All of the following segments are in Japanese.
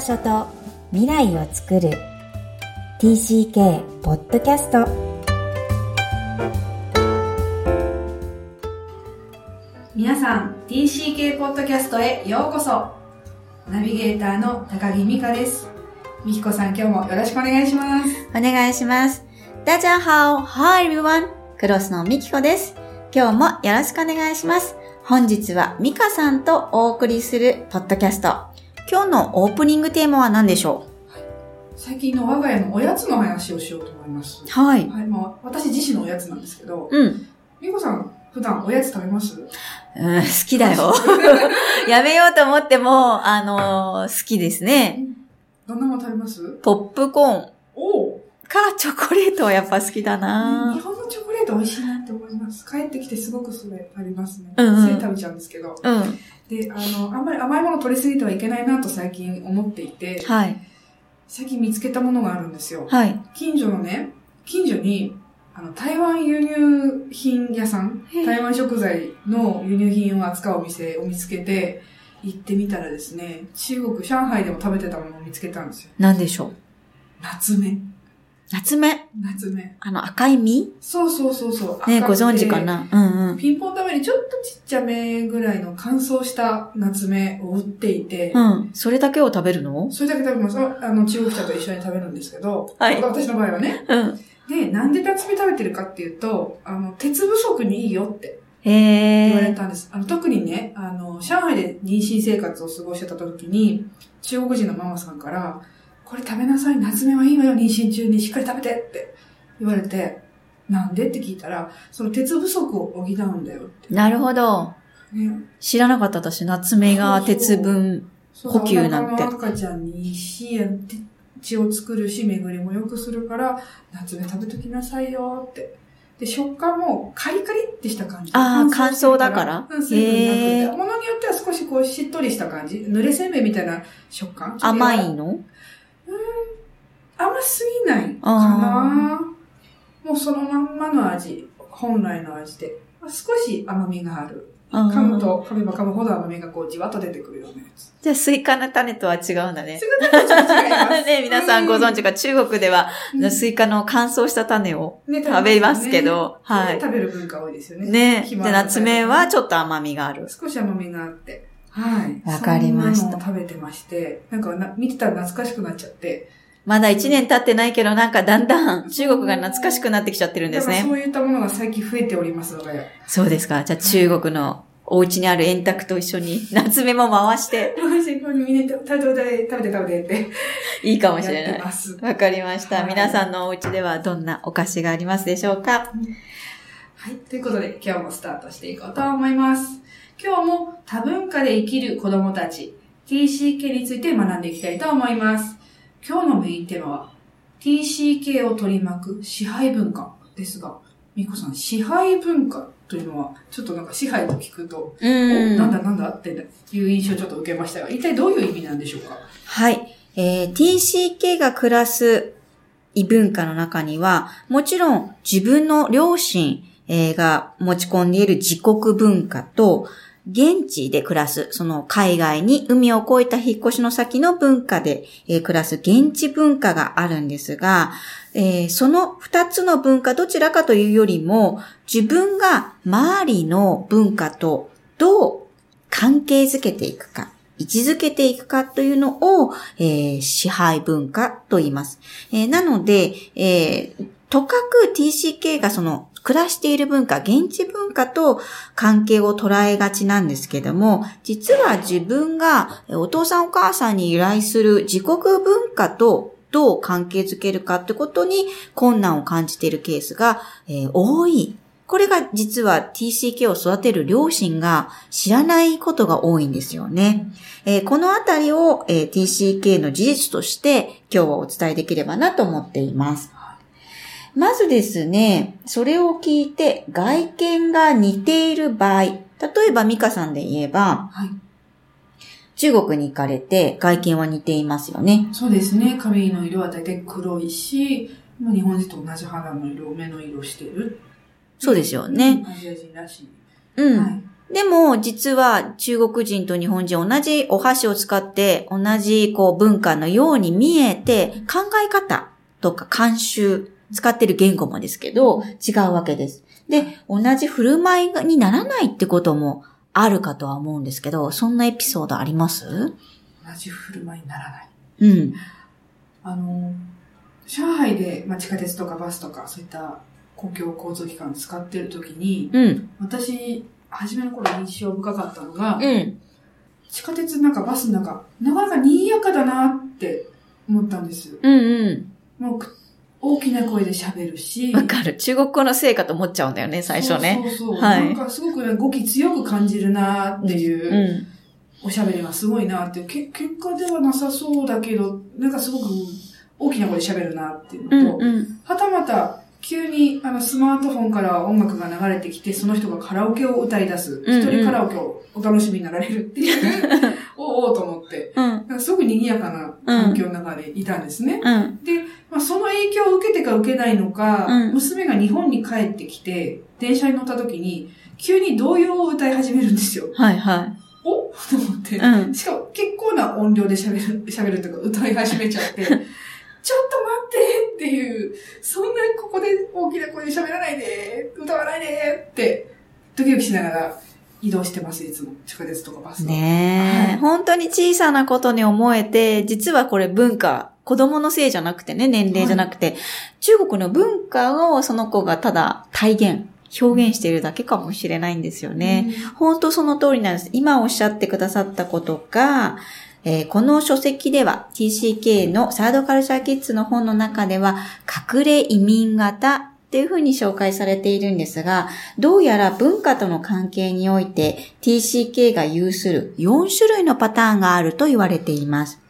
場所と未来を作る TCK ポッドキャスト皆さん TCK ポッドキャストへようこそナビゲーターの高木美香です美希子さん今日もよろしくお願いしますお願いします。大家好 Hi everyone! クロスのミキコです。今日もよろしくお願いします。本日はミカさんとお送りするポッドキャスト。今日のオープニングテーマは何でしょ最近の我が家のおやつの話をしようと思います。うはい。はい、まあ私自身のおやつなんですけどうん。美子さん普段おやつ食べます？うん、好きだよ。やめようと思っても、あのー好きですね。どんなもの食べます？ポップコーン。おおかチョコレートはやっぱ好きだ日な本のチョコレート美味しいなます帰ってきてすごくそれありますね、うんうんつい食べちゃうんですけどうん。であのあんまり甘いもの取りすぎてはいけないなと最近思っていてはい。最近見つけたものがあるんですよはい。近所のね、近所に、あの、台湾輸入品屋さん、台湾食材の輸入品を扱うお店を見つけて、行ってみたらですね、中国、上海でも食べてたものを見つけたんですよ。何でしょう？夏目。夏目。夏目。あの赤い実？そうそうそうそう。ね、ご存知かな？うんうん。ピンポン玉よりちょっとちっちゃめぐらいの乾燥した夏目を売っていて、うん。それだけを食べるの？それだけ食べます。あの、中国茶と一緒に食べるんですけど、はい私の場合はね。うん。で、なんで夏目食べてるかっていうと、あの、鉄不足にいいよってへ言われえ。たんです。あの、特にね、あの、上海で妊娠生活を過ごしてた時に、中国人のママさんから、これ食べなさい、夏目はいいわよ、妊娠中にしっかり食べてって言われて、なんで？って聞いたら、その鉄不足を補うんだよって。なるほど。ね、知らなかった私、夏目が鉄分。そう補給なんてお腹の赤ちゃんにいいし、血を作るし、巡りも良くするから、夏目食べときなさいよって。で、食感もカリカリってした感じ。あー乾燥だから？うん、水分なくて。ものによっては少しこうしっとりした感じ。濡れせんべいみたいな食感？甘いの？甘すぎないかなもうそのまんまの味。本来の味で。少し甘みがある。噛むと、噛めば噛むほど甘みがこうじわっと出てくるようなやつ。じゃあ、スイカの種とは違うんだね。それがちょっと違います ね、皆さんご存知か、中国では、うんスイカの乾燥した種をね食べますけど、はい。食べる文化多いですよね。ね。で、ナツメはちょっと甘みがある。少し甘みがあって。はい。わかりました食べてまして、なんかな見てたら懐かしくなっちゃって。まだ1年経ってないけど、なんかだんだん中国が懐かしくなってきちゃってるんですね。そういったものが最近増えておりますので。そうですか。じゃあ中国のお家にある円卓と一緒に夏目も回して食べて食べて食べてっていいかもしれない。わかりました。はい皆さんのお家ではどんなお菓子がありますでしょうか？はい。ということで、今日もスタートしていこうと思います。今日も多文化で生きる子供たち、TCK について学んでいきたいと思います。今日のメインテーマは、TCK を取り巻く支配文化ですが、みこさん、支配文化というのは、ちょっとなんか支配と聞くと、うおなんん。だなんだっていう印象をちょっと受けましたが、一体どういう意味なんでしょうか？はい。えー TCK が暮らす異文化の中には、もちろん自分の両親、えーが持ち込んでいる自国文化と、現地で暮らす、その海外に海を越えた引っ越しの先の文化で、え暮らす現地文化があるんですが、えーその二つの文化どちらかというよりも、自分が周りの文化とどう関係づけていくか、位置づけていくかというのを、えー支配文化と言います。えなので、えとかく TCK がその暮らしている文化、現地文化と関係を捉えがちなんですけども、実は自分がお父さんお母さんに由来する自国文化とどう関係づけるかってことに困難を感じているケースが、えー多い。これが実は TCK を育てる両親が知らないことが多いんですよね。えーこのあたりを、えー TCK の事実として今日はお伝えできればなと思っています。まずですね、それを聞いて外見が似ている場合、例えばミカさんで言えば、はい。中国に行かれて外見は似ていますよね。そうですね。髪の色は大体黒いし、まあ日本人と同じ肌の色、目の色してる。そうですよね。アジア人らしい。うん。はい。でも、実は中国人と日本人同じお箸を使って同じこう文化のように見えて、考え方とか慣習、使ってる言語もですけど、違うわけです。で、同じ振る舞いにならないってこともあるかとは思うんですけど、そんなエピソードあります？同じ振る舞いにならない。うん。あの、上海で、まあ、地下鉄とかバスとか、そういった公共交通機関使ってる時に、うん。私、初めの頃印象深かったのが、うん。地下鉄なんかバスなんか、なかなか賑やかだなって思ったんです。うんうん。もうく、大きな声で喋るし、わかる。中国語のせいかと思っちゃうんだよね、最初ね。そうそうそう。はいなんかすごくね、語気強く感じるなっていう、うおしゃべりがすごいなってけ、結果ではなさそうだけど、なんかすごく大きな声で喋るなっていうん。のと、うんうん。はたまた、急にあのスマートフォンから音楽が流れてきて、その人がカラオケを歌い出す。うんうん一人カラオケをお楽しみになられるっていう、おおーと思って。うん。なんかすごく賑やかな環境の中でいたんですね。うん。で、まあ、その影響を受けてか受けないのか、うん娘が日本に帰ってきて、電車に乗った時に、急に童謡を歌い始めるんですよ。はいはお？と思って。い。うん。しかも結構な音量で喋る、喋るとか歌い始めちゃって、ちょっと待ってっていう、そんなここで大きな声で喋らないで、歌わないでって、ドキドキしながら移動してます、いつも。地下鉄とかバスとか。ねえ、はい本当に小さなことに思えて、実はこれ文化、子供のせいじゃなくてね、年齢じゃなくて、中国の文化をその子がただ体現、表現しているだけかもしれないんですよね。本当その通りなんです。今おっしゃってくださったことが、えーこの書籍では TCK のサードカルチャーキッズの本の中では隠れ移民型っていうふうに紹介されているんですが、どうやら文化との関係において TCK が有する4種類のパターンがあると言われています。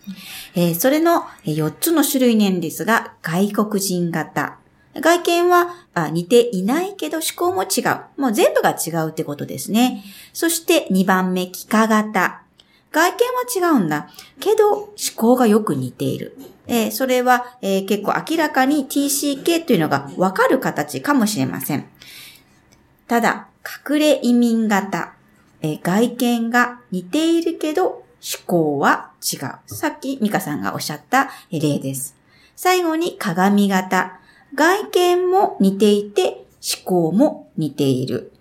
えーそれの4つの種類なんですが、外国人型。外見は似ていないけど思考も違う。もう全部が違うってことですね。そして2番目、幾何型。外見は違うんだ。けど思考がよく似ている。えーそれは、えー結構明らかに TCK というのがわかる形かもしれません。ただ、隠れ移民型。えー外見が似ているけど思考は違う。さっきミカさんがおっしゃった例です。最後に鏡型。外見も似ていて思考も似ている。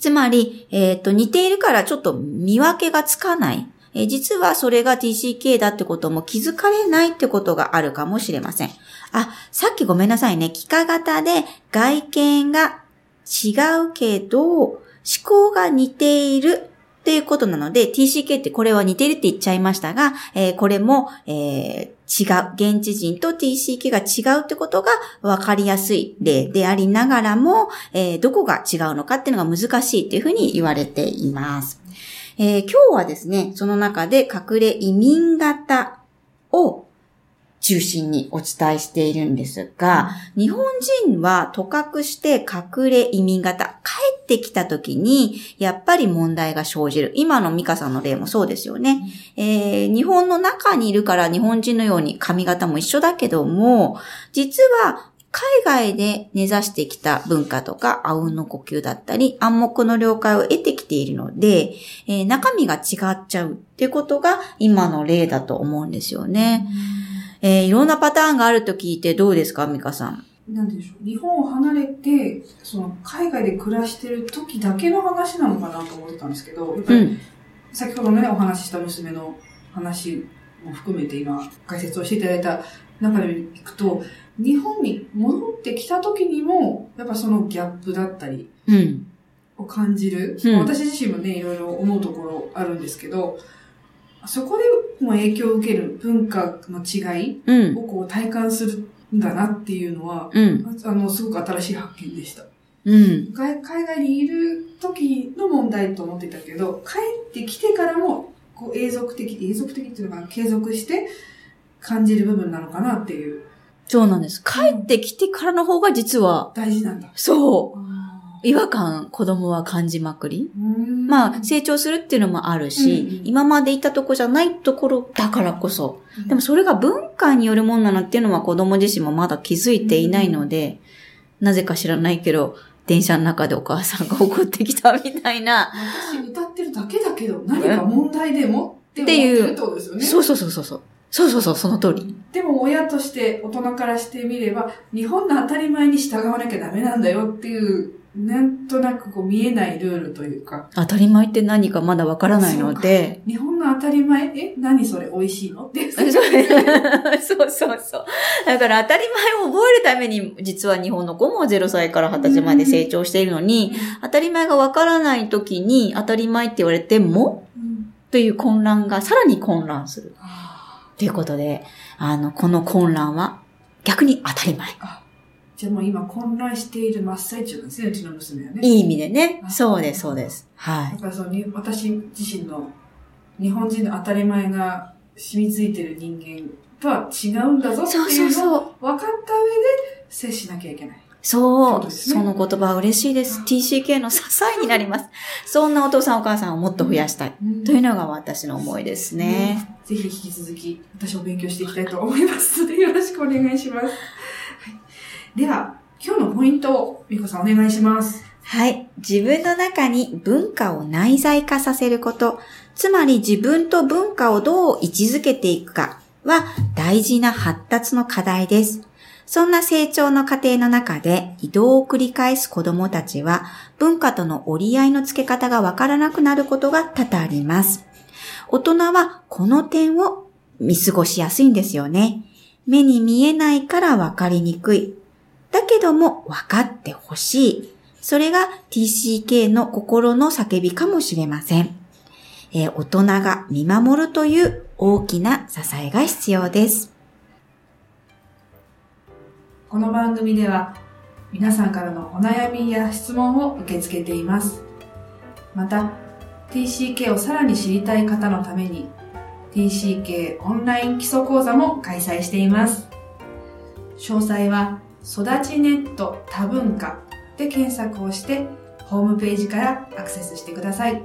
つまり、えっ、と、似ているからちょっと見分けがつかない。えー実はそれが TCK だってことも気づかれないってことがあるかもしれません。あ、さっきごめんなさいね。幾何型で外見が違うけど、思考が似ているっていうことなので、TCK ってこれは似てるって言っちゃいましたが、えーこれも、えー違う。現地人と TCK が違うってことが分かりやすい例でありながらも、えーどこが違うのかっていうのが難しいっていうふうに言われています。えー今日はですね、その中で隠れ移民型を中心にお伝えしているんですが、日本人はとかくして隠れ移民型、ってきた時に、やっぱり問題が生じる。今のミカさんの例もそうですよね。えー日本の中にいるから日本人のように髪型も一緒だけども、実は海外で根ざしてきた文化とか、あうんの呼吸だったり、暗黙の了解を得てきているので、えー中身が違っちゃうってことが今の例だと思うんですよね。えーいろんなパターンがあると聞いてどうですか、ミカさん？なんでしょう。日本を離れて、その、海外で暮らしてる時だけの話なのかなと思ってたんですけど、やっぱり、うん。先ほどね、お話しした娘の話も含めて今、解説をしていただいた中でいくと、日本に戻ってきた時にも、やっぱそのギャップだったりうん。を感じる。うん私自身もね、いろいろ思うところあるんですけど、そこでも影響を受ける文化の違いうん。をこう体感するんだなっていうのは、うん。あの、すごく新しい発見でした。うん。海海外にいる時の問題と思ってたけど、帰ってきてからも、こう、永続的、永続的っていうのかな、継続して感じる部分なのかなっていう、そうなんです。帰ってきてからの方が実は、大事なんだ。そう。違和感、子供は感じまくり。まあ、成長するっていうのもあるし、うんうん今までいたとこじゃないところだからこそ。でもそれが文化によるものなのっていうのは子供自身もまだ気づいていないので、なぜか知らないけど、電車の中でお母さんが怒ってきたみたいな。私歌ってるだけだけど、何か問題でも？って思ってるってことですよね。そうそうそうそうそう。そうそうそう、その通り。でも親として、大人からしてみれば、日本の当たり前に従わなきゃダメなんだよっていう、なんとなくこう見えないルールというか、当たり前って何かまだわからないので。日本の当たり前、え？何それ？美味しいの？って。そうそうそう。だから当たり前を覚えるために、実は日本の子も0歳から20歳まで成長しているのに、当たり前がわからない時に当たり前って言われても、うんという混乱がさらに混乱する。あということで、あの、この混乱は逆に当たり前。ーじゃあもう今混乱している真っ最中なんですね、うちの娘はね。いい意味でね。あそうです、そうです。はい。だからそ私自身の日本人の当たり前が染みついてる人間とは違うんだぞってそういうのを。分かった上で接しなきゃいけない。そう。そうねその言葉は嬉しいです。TCK の支えになります。そんなお父さんお母さんをもっと増やしたい。というのが私の思いですね。ぜひ引き続き私も勉強していきたいと思いますのでよろしくお願いします。では、今日のポイントをみこさんお願いします。はい。自分の中に文化を内在化させること、つまり自分と文化をどう位置づけていくかは大事な発達の課題です。そんな成長の過程の中で移動を繰り返す子供たちは文化との折り合いのつけ方がわからなくなることが多々あります。大人はこの点を見過ごしやすいんですよね。目に見えないからわかりにくい。だけども分かってほしい。それが TCK の心の叫びかもしれません。えー大人が見守るという大きな支えが必要です。この番組では皆さんからのお悩みや質問を受け付けています。また、TCK をさらに知りたい方のために TCK オンライン基礎講座も開催しています。詳細は育ちネット多文化で検索をしてホームページからアクセスしてください。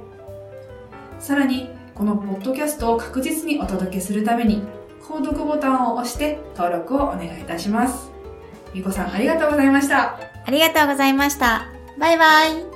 さらに、このポッドキャストを確実にお届けするために、購読ボタンを押して登録をお願いいたします。みこさんありがとうございました。ありがとうございました。バイバイ。